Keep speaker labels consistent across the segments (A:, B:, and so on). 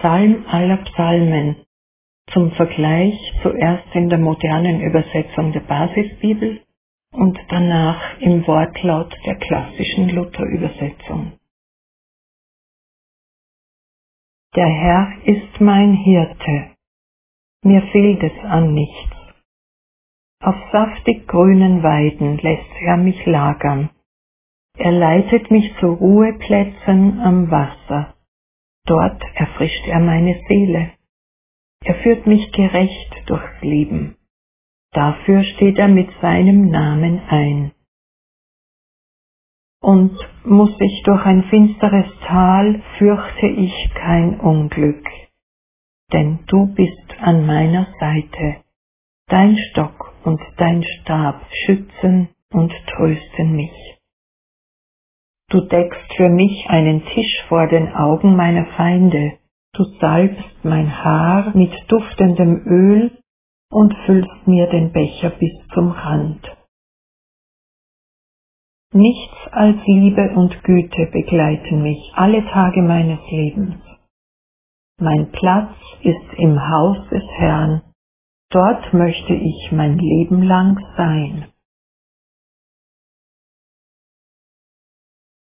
A: Psalm aller Psalmen, zum Vergleich zuerst in der modernen Übersetzung der Basisbibel und danach im Wortlaut der klassischen Luther-Übersetzung. Der Herr ist mein Hirte, mir fehlt es an nichts. Auf saftig grünen Weiden lässt er mich lagern er leitet mich zu Ruheplätzen am Wasser. Dort erfrischt er meine Seele. Er führt mich gerecht durchs Leben. Dafür steht er mit seinem Namen ein. Und muss ich durch ein finsteres Tal, fürchte ich kein Unglück, denn du bist an meiner Seite. Dein Stock und dein Stab schützen und trösten mich. Du deckst für mich einen Tisch vor den Augen meiner Feinde, du salbst mein Haar mit duftendem Öl und füllst mir den Becher bis zum Rand. Nichts als Liebe und Güte begleiten mich alle Tage meines Lebens. Mein Platz ist im Haus des Herrn, dort möchte ich mein Leben lang sein.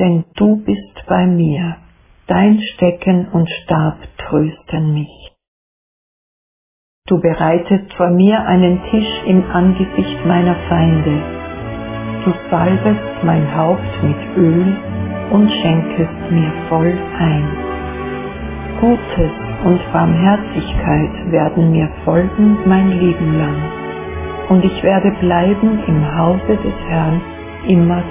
A: denn du bist bei mir, dein Stecken und Stab trösten mich. Du bereitest vor mir einen Tisch im Angesicht meiner Feinde. Du salbest mein Haupt mit Öl und schenkest mir voll ein. Gutes und Barmherzigkeit werden mir folgen mein Leben lang, und ich werde bleiben im Hause des Herrn immer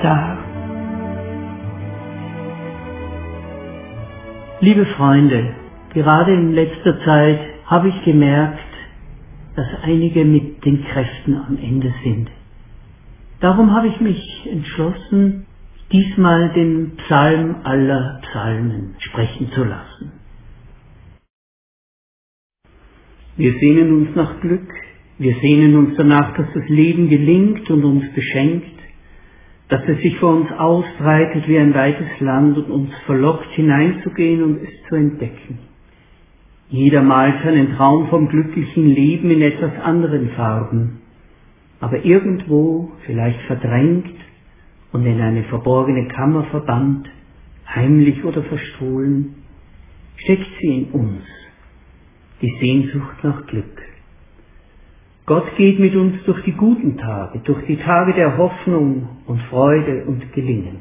B: Liebe Freunde, gerade in letzter Zeit habe ich gemerkt, dass einige mit den Kräften am Ende sind. Darum habe ich mich entschlossen, diesmal den Psalm aller Psalmen sprechen zu lassen. Wir sehnen uns nach Glück, wir sehnen uns danach, dass das Leben gelingt und uns beschenkt, dass es sich vor uns ausbreitet wie ein weites Land und uns verlockt hineinzugehen und es zu entdecken. Jeder malt seinen Traum vom glücklichen Leben in etwas anderen Farben, aber irgendwo, vielleicht verdrängt und in eine verborgene Kammer verbannt, heimlich oder verstohlen, steckt sie in uns, die Sehnsucht nach Glück. Gott geht mit uns durch die guten Tage, durch die Tage der Hoffnung und Freude und Gelingen.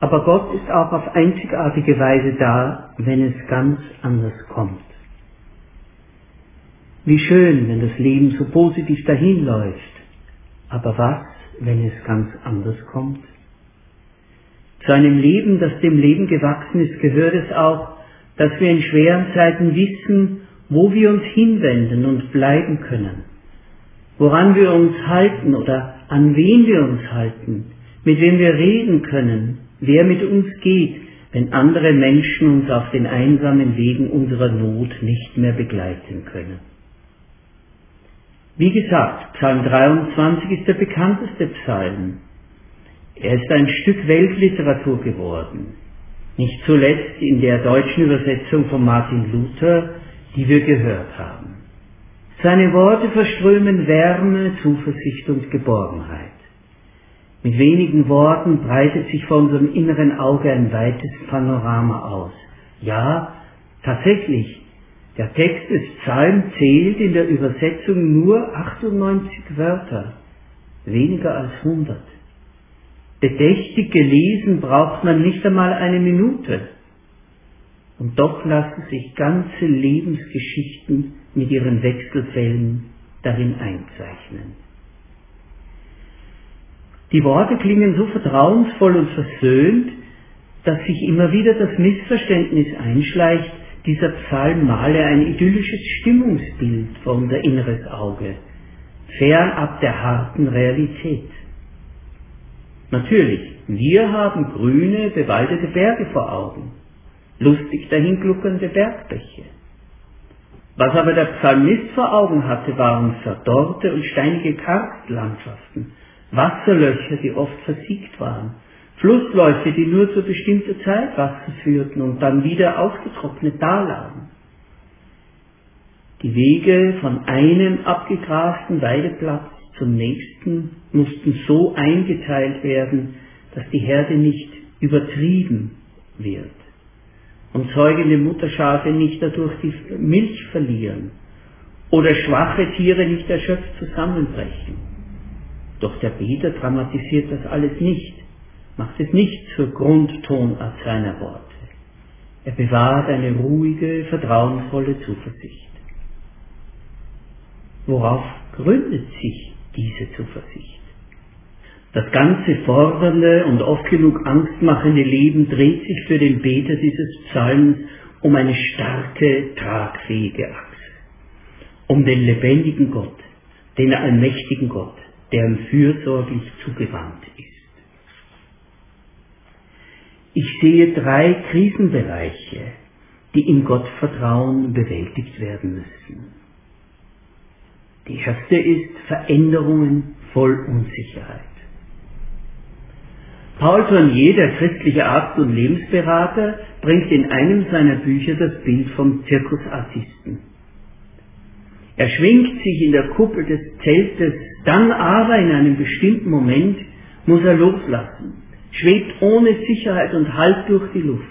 B: Aber Gott ist auch auf einzigartige Weise da, wenn es ganz anders kommt. Wie schön, wenn das Leben so positiv dahinläuft. Aber was, wenn es ganz anders kommt? Zu einem Leben, das dem Leben gewachsen ist, gehört es auch, dass wir in schweren Zeiten wissen, wo wir uns hinwenden und bleiben können, woran wir uns halten oder an wen wir uns halten, mit wem wir reden können, wer mit uns geht, wenn andere Menschen uns auf den einsamen Wegen unserer Not nicht mehr begleiten können. Wie gesagt, Psalm 23 ist der bekannteste Psalm. Er ist ein Stück Weltliteratur geworden. Nicht zuletzt in der deutschen Übersetzung von Martin Luther die wir gehört haben. Seine Worte verströmen Wärme, Zuversicht und Geborgenheit. Mit wenigen Worten breitet sich vor unserem inneren Auge ein weites Panorama aus. Ja, tatsächlich, der Text des Psalms zählt in der Übersetzung nur 98 Wörter, weniger als 100. Bedächtig gelesen braucht man nicht einmal eine Minute. Und doch lassen sich ganze Lebensgeschichten mit ihren Wechselfällen darin einzeichnen. Die Worte klingen so vertrauensvoll und versöhnt, dass sich immer wieder das Missverständnis einschleicht, dieser Psalm male ein idyllisches Stimmungsbild vor unser inneres Auge, fernab der harten Realität. Natürlich, wir haben grüne, bewaldete Berge vor Augen, lustig dahingluckernde Bergbäche. Was aber der Psalmist vor Augen hatte, waren verdorrte und steinige Karstlandschaften, Wasserlöcher, die oft versiegt waren, Flussläufe, die nur zu bestimmter Zeit Wasser führten und dann wieder ausgetrocknet dalagen. Die Wege von einem abgegrasten Weideplatz zum nächsten mussten so eingeteilt werden, dass die Herde nicht übertrieben wird und zeugende Mutterschafe nicht dadurch die Milch verlieren oder schwache Tiere nicht erschöpft zusammenbrechen. Doch der Beter dramatisiert das alles nicht, macht es nicht zur Grundtonart seiner Worte. Er bewahrt eine ruhige, vertrauensvolle Zuversicht. Worauf gründet sich diese Zuversicht? Das ganze fordernde und oft genug angstmachende Leben dreht sich für den Beter dieses Psalms um eine starke, tragfähige Achse. Um den lebendigen Gott, den allmächtigen Gott, der ihm fürsorglich zugewandt ist. Ich sehe drei Krisenbereiche, die im Gottvertrauen bewältigt werden müssen. Die erste ist Veränderungen voll Unsicherheit. Paul Tournier, der christliche Arzt und Lebensberater, bringt in einem seiner Bücher das Bild vom Zirkusartisten. Er schwingt sich in der Kuppel des Zeltes, dann aber in einem bestimmten Moment muss er loslassen, schwebt ohne Sicherheit und Halt durch die Luft.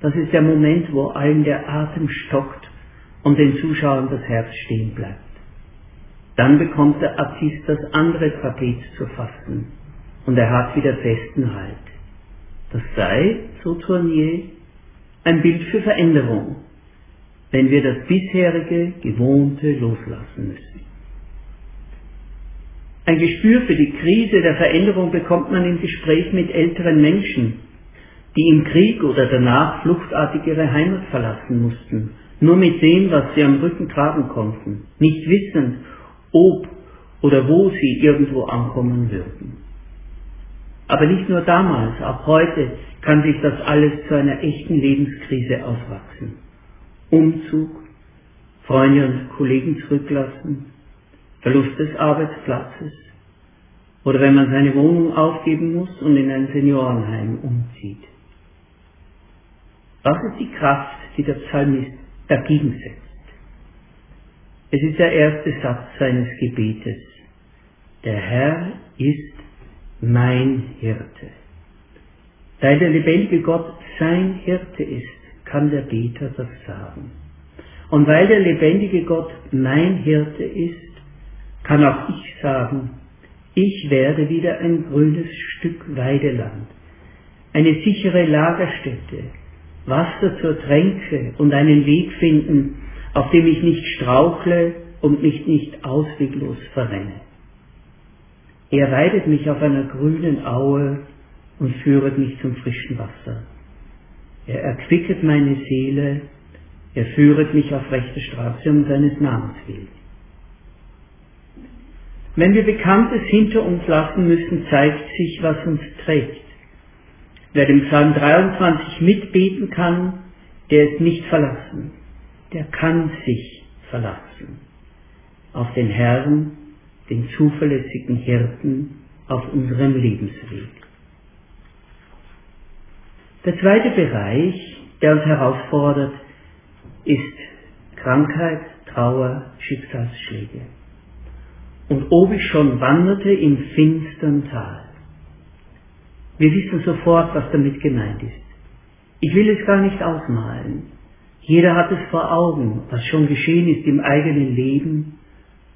B: Das ist der Moment, wo allen der Atem stockt und den Zuschauern das Herz stehen bleibt. Dann bekommt der Artist das andere Trapez zu fassen und er hat wieder festen Halt. Das sei, so Tournier, ein Bild für Veränderung, wenn wir das bisherige, gewohnte loslassen müssen. Ein Gespür für die Krise der Veränderung bekommt man im Gespräch mit älteren Menschen, die im Krieg oder danach fluchtartig ihre Heimat verlassen mussten, nur mit dem, was sie am Rücken tragen konnten, nicht wissend, ob oder wo sie irgendwo ankommen würden. Aber nicht nur damals, auch heute kann sich das alles zu einer echten Lebenskrise auswachsen. Umzug, Freunde und Kollegen zurücklassen, Verlust des Arbeitsplatzes oder wenn man seine Wohnung aufgeben muss und in ein Seniorenheim umzieht. Was ist die Kraft, die der Psalmist dagegen setzt? Es ist der erste Satz seines Gebetes. Der Herr ist mein Hirte. Weil der lebendige Gott sein Hirte ist, kann der Beter das sagen. Und weil der lebendige Gott mein Hirte ist, kann auch ich sagen, ich werde wieder ein grünes Stück Weideland, eine sichere Lagerstätte, Wasser zur Tränke und einen Weg finden, auf dem ich nicht strauchle und mich nicht ausweglos verrenne. Er weidet mich auf einer grünen Aue und führet mich zum frischen Wasser. Er erquicket meine Seele, er führet mich auf rechte Straße um seines Namens willen. Wenn wir Bekanntes hinter uns lassen müssen, zeigt sich, was uns trägt. Wer dem Psalm 23 mitbeten kann, der ist nicht verlassen der kann sich verlassen auf den Herrn, den zuverlässigen Hirten auf unserem Lebensweg. Der zweite Bereich, der uns herausfordert, ist Krankheit, Trauer, Schicksalsschläge. Und ob ich schon wanderte im finstern Tal. Wir wissen sofort, was damit gemeint ist. Ich will es gar nicht ausmalen. Jeder hat es vor Augen, was schon geschehen ist im eigenen Leben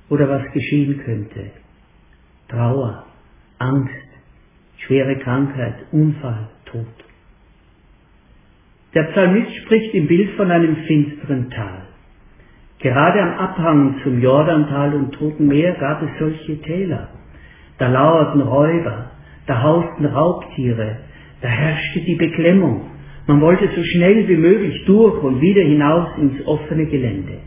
B: oder was geschehen könnte. Trauer, Angst, schwere Krankheit, Unfall, Tod. Der Psalmist spricht im Bild von einem finsteren Tal. Gerade am Abhang zum Jordantal und Toten Meer gab es solche Täler. Da lauerten Räuber, da hausten Raubtiere, da herrschte die Beklemmung. Man wollte so schnell wie möglich durch und wieder hinaus ins offene Gelände.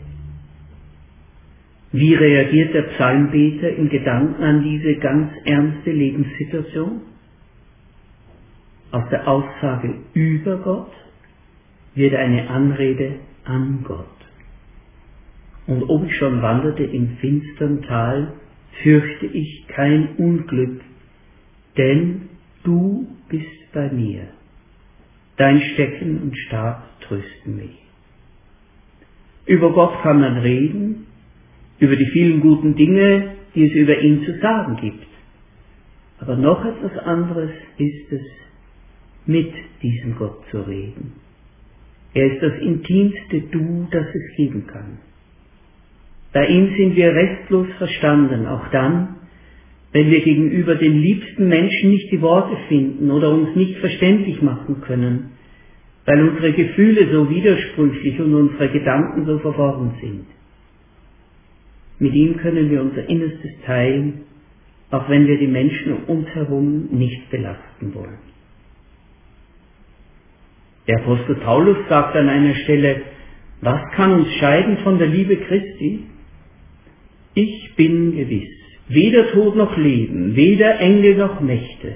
B: Wie reagiert der Psalmbeter im Gedanken an diese ganz ernste Lebenssituation? Aus der Aussage über Gott wird eine Anrede an Gott. Und ob ich schon wanderte im finstern Tal, fürchte ich kein Unglück, denn du bist bei mir. Dein Stecken und Stab trösten mich. Über Gott kann man reden, über die vielen guten Dinge, die es über ihn zu sagen gibt. Aber noch etwas anderes ist es, mit diesem Gott zu reden. Er ist das intimste Du, das es geben kann. Bei ihm sind wir restlos verstanden, auch dann, wenn wir gegenüber den liebsten Menschen nicht die Worte finden oder uns nicht verständlich machen können, weil unsere Gefühle so widersprüchlich und unsere Gedanken so verworren sind. Mit ihm können wir unser Innerstes teilen, auch wenn wir die Menschen um uns herum nicht belasten wollen. Der Apostel Paulus sagt an einer Stelle, was kann uns scheiden von der Liebe Christi? Ich bin gewiss, weder Tod noch Leben, weder Engel noch Mächte,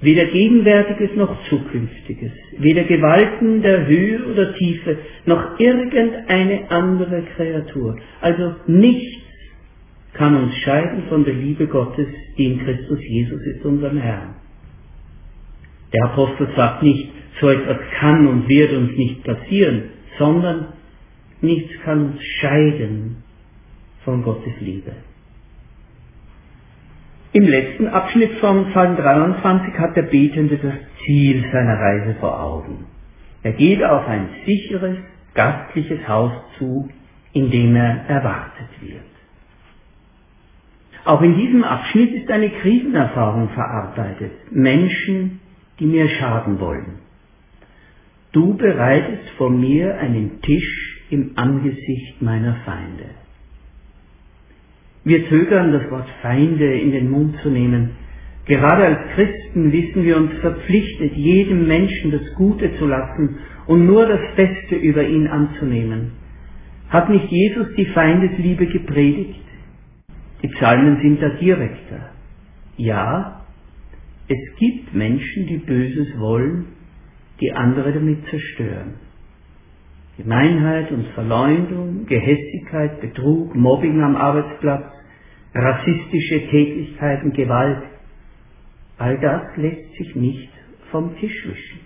B: weder Gegenwärtiges noch Zukünftiges, weder Gewalten der Höhe oder Tiefe, noch irgendeine andere Kreatur, also nichts kann uns scheiden von der Liebe Gottes, die in Christus Jesus ist, unserem Herrn. Der Apostel sagt nicht, so etwas kann und wird uns nicht passieren, sondern nichts kann uns scheiden von Gottes Liebe. Im letzten Abschnitt von Psalm 23 hat der Betende das Ziel seiner Reise vor Augen. Er geht auf ein sicheres, gastliches Haus zu, in dem er erwartet wird. Auch in diesem Abschnitt ist eine Krisenerfahrung verarbeitet. Menschen, die mir schaden wollen. Du bereitest vor mir einen Tisch im Angesicht meiner Feinde. Wir zögern, das Wort Feinde in den Mund zu nehmen. Gerade als Christen wissen wir uns verpflichtet, jedem Menschen das Gute zu lassen und nur das Beste über ihn anzunehmen. Hat nicht Jesus die Feindesliebe gepredigt? Die Psalmen sind da direkter. Ja, es gibt Menschen, die Böses wollen, die andere damit zerstören. Gemeinheit und Verleumdung, Gehässigkeit, Betrug, Mobbing am Arbeitsplatz, rassistische Tätigkeiten, Gewalt, all das lässt sich nicht vom Tisch wischen.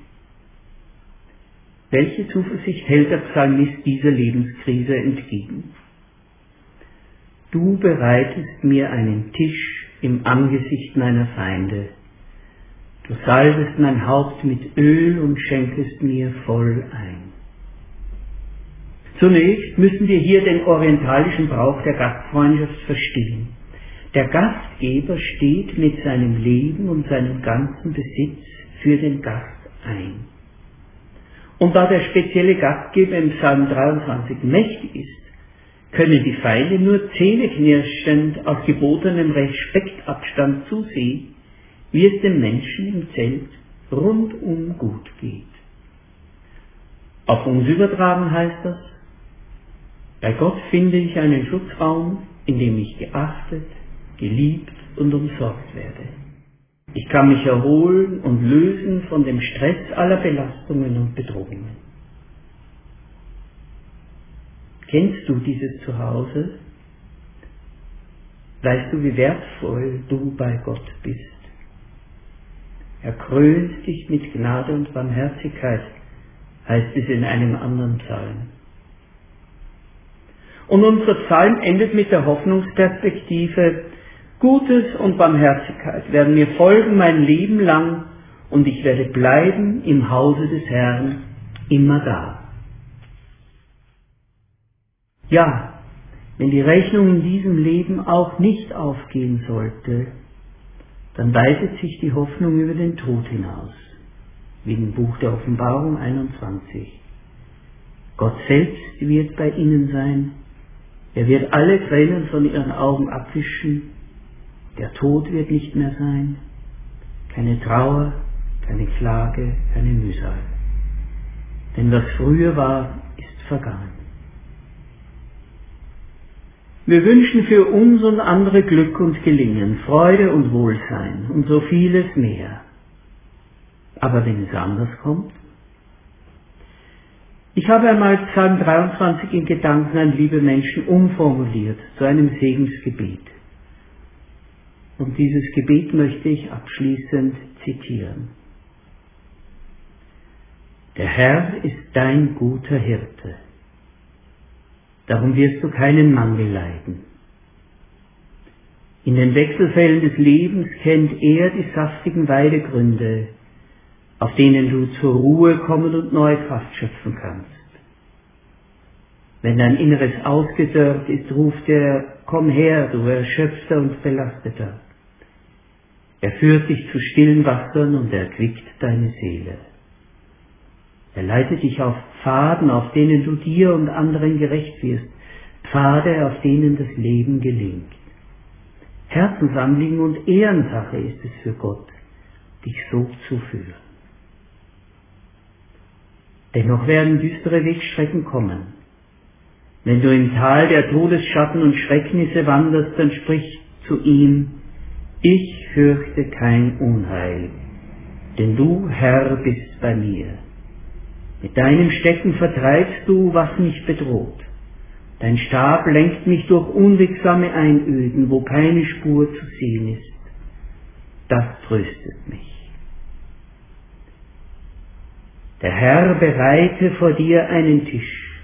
B: Welche Zuversicht hält der Psalmist dieser Lebenskrise entgegen? Du bereitest mir einen Tisch im Angesicht meiner Feinde. Du salbest mein Haupt mit Öl und schenkest mir voll ein. Zunächst müssen wir hier den orientalischen Brauch der Gastfreundschaft verstehen. Der Gastgeber steht mit seinem Leben und seinem ganzen Besitz für den Gast ein. Und da der spezielle Gastgeber im Psalm 23 mächtig ist, können die Feinde nur zähneknirschend auf gebotenem Respektabstand zusehen, wie es dem Menschen im Zelt rundum gut geht. Auf uns übertragen heißt das, bei Gott finde ich einen Schutzraum, in dem ich geachtet, geliebt und umsorgt werde. Ich kann mich erholen und lösen von dem Stress aller Belastungen und Bedrohungen. Kennst du dieses Zuhause? Weißt du, wie wertvoll du bei Gott bist? Er krönt dich mit Gnade und Barmherzigkeit, heißt es in einem anderen Psalm. Und unser Psalm endet mit der Hoffnungsperspektive, Gutes und Barmherzigkeit werden mir folgen mein Leben lang und ich werde bleiben im Hause des Herrn immer da. Ja, wenn die Rechnung in diesem Leben auch nicht aufgehen sollte, dann weitet sich die Hoffnung über den Tod hinaus, wie im Buch der Offenbarung 21. Gott selbst wird bei ihnen sein, Er wird alle Tränen von ihren Augen abwischen. Der Tod wird nicht mehr sein. Keine Trauer, keine Klage, keine Mühsal. Denn was früher war, ist vergangen. Wir wünschen für uns und andere Glück und Gelingen, Freude und Wohlsein und so vieles mehr. Aber wenn es anders kommt? Ich habe einmal Psalm 23 in Gedanken an liebe Menschen umformuliert zu einem Segensgebet. Und dieses Gebet möchte ich abschließend zitieren. Der Herr ist dein guter Hirte. Darum wirst du keinen Mangel leiden. In den Wechselfällen des Lebens kennt er die saftigen Weidegründe, auf denen du zur Ruhe kommen und neue Kraft schöpfen kannst. Wenn dein Inneres ausgedörrt ist, ruft er, komm her, du Erschöpfter und Belasteter. Er führt dich zu stillen Wassern und erquickt deine Seele. Er leitet dich auf Pfaden, auf denen du dir und anderen gerecht wirst, Pfade, auf denen das Leben gelingt. Herzensanliegen und Ehrensache ist es für Gott, dich so zu führen. Dennoch werden düstere Wegstrecken kommen. Wenn du im Tal der Todesschatten und Schrecknisse wanderst, dann sprich zu ihm, ich fürchte kein Unheil, denn du, Herr, bist bei mir. Mit deinem Stecken vertreibst du, was mich bedroht. Dein Stab lenkt mich durch unwegsame Einöden, wo keine Spur zu sehen ist. Das tröstet mich. Der Herr bereite vor dir einen Tisch.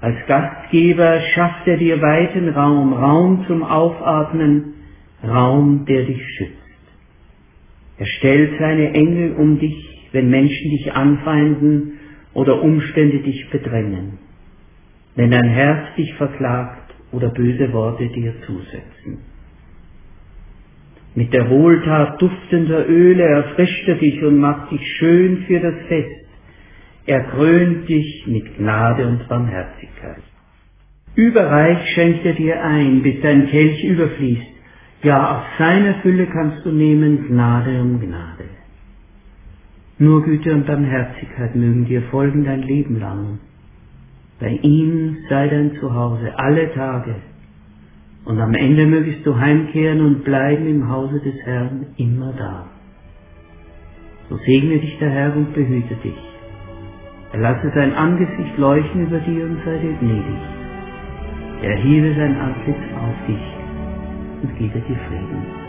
B: Als Gastgeber schafft er dir weiten Raum, Raum zum Aufatmen, Raum, der dich schützt. Er stellt seine Engel um dich, wenn Menschen dich anfeinden oder Umstände dich bedrängen, wenn dein Herz dich verklagt oder böse Worte dir zusetzen. Mit der Wohltat duftender Öle erfrischt er dich und macht dich schön für das Fest. Er krönt dich mit Gnade und Barmherzigkeit. Überreich schenkt er dir ein, bis dein Kelch überfließt. Ja, aus seiner Fülle kannst du nehmen Gnade um Gnade. Nur Güte und Barmherzigkeit mögen dir folgen dein Leben lang. Bei ihm sei dein Zuhause alle Tage und am Ende mögest du heimkehren und bleiben im Hause des Herrn immer da. So segne dich der Herr und behüte dich. Er lasse sein Angesicht leuchten über dir und sei dir gnädig. Er hebe sein Antlitz auf dich und gebe dir Frieden.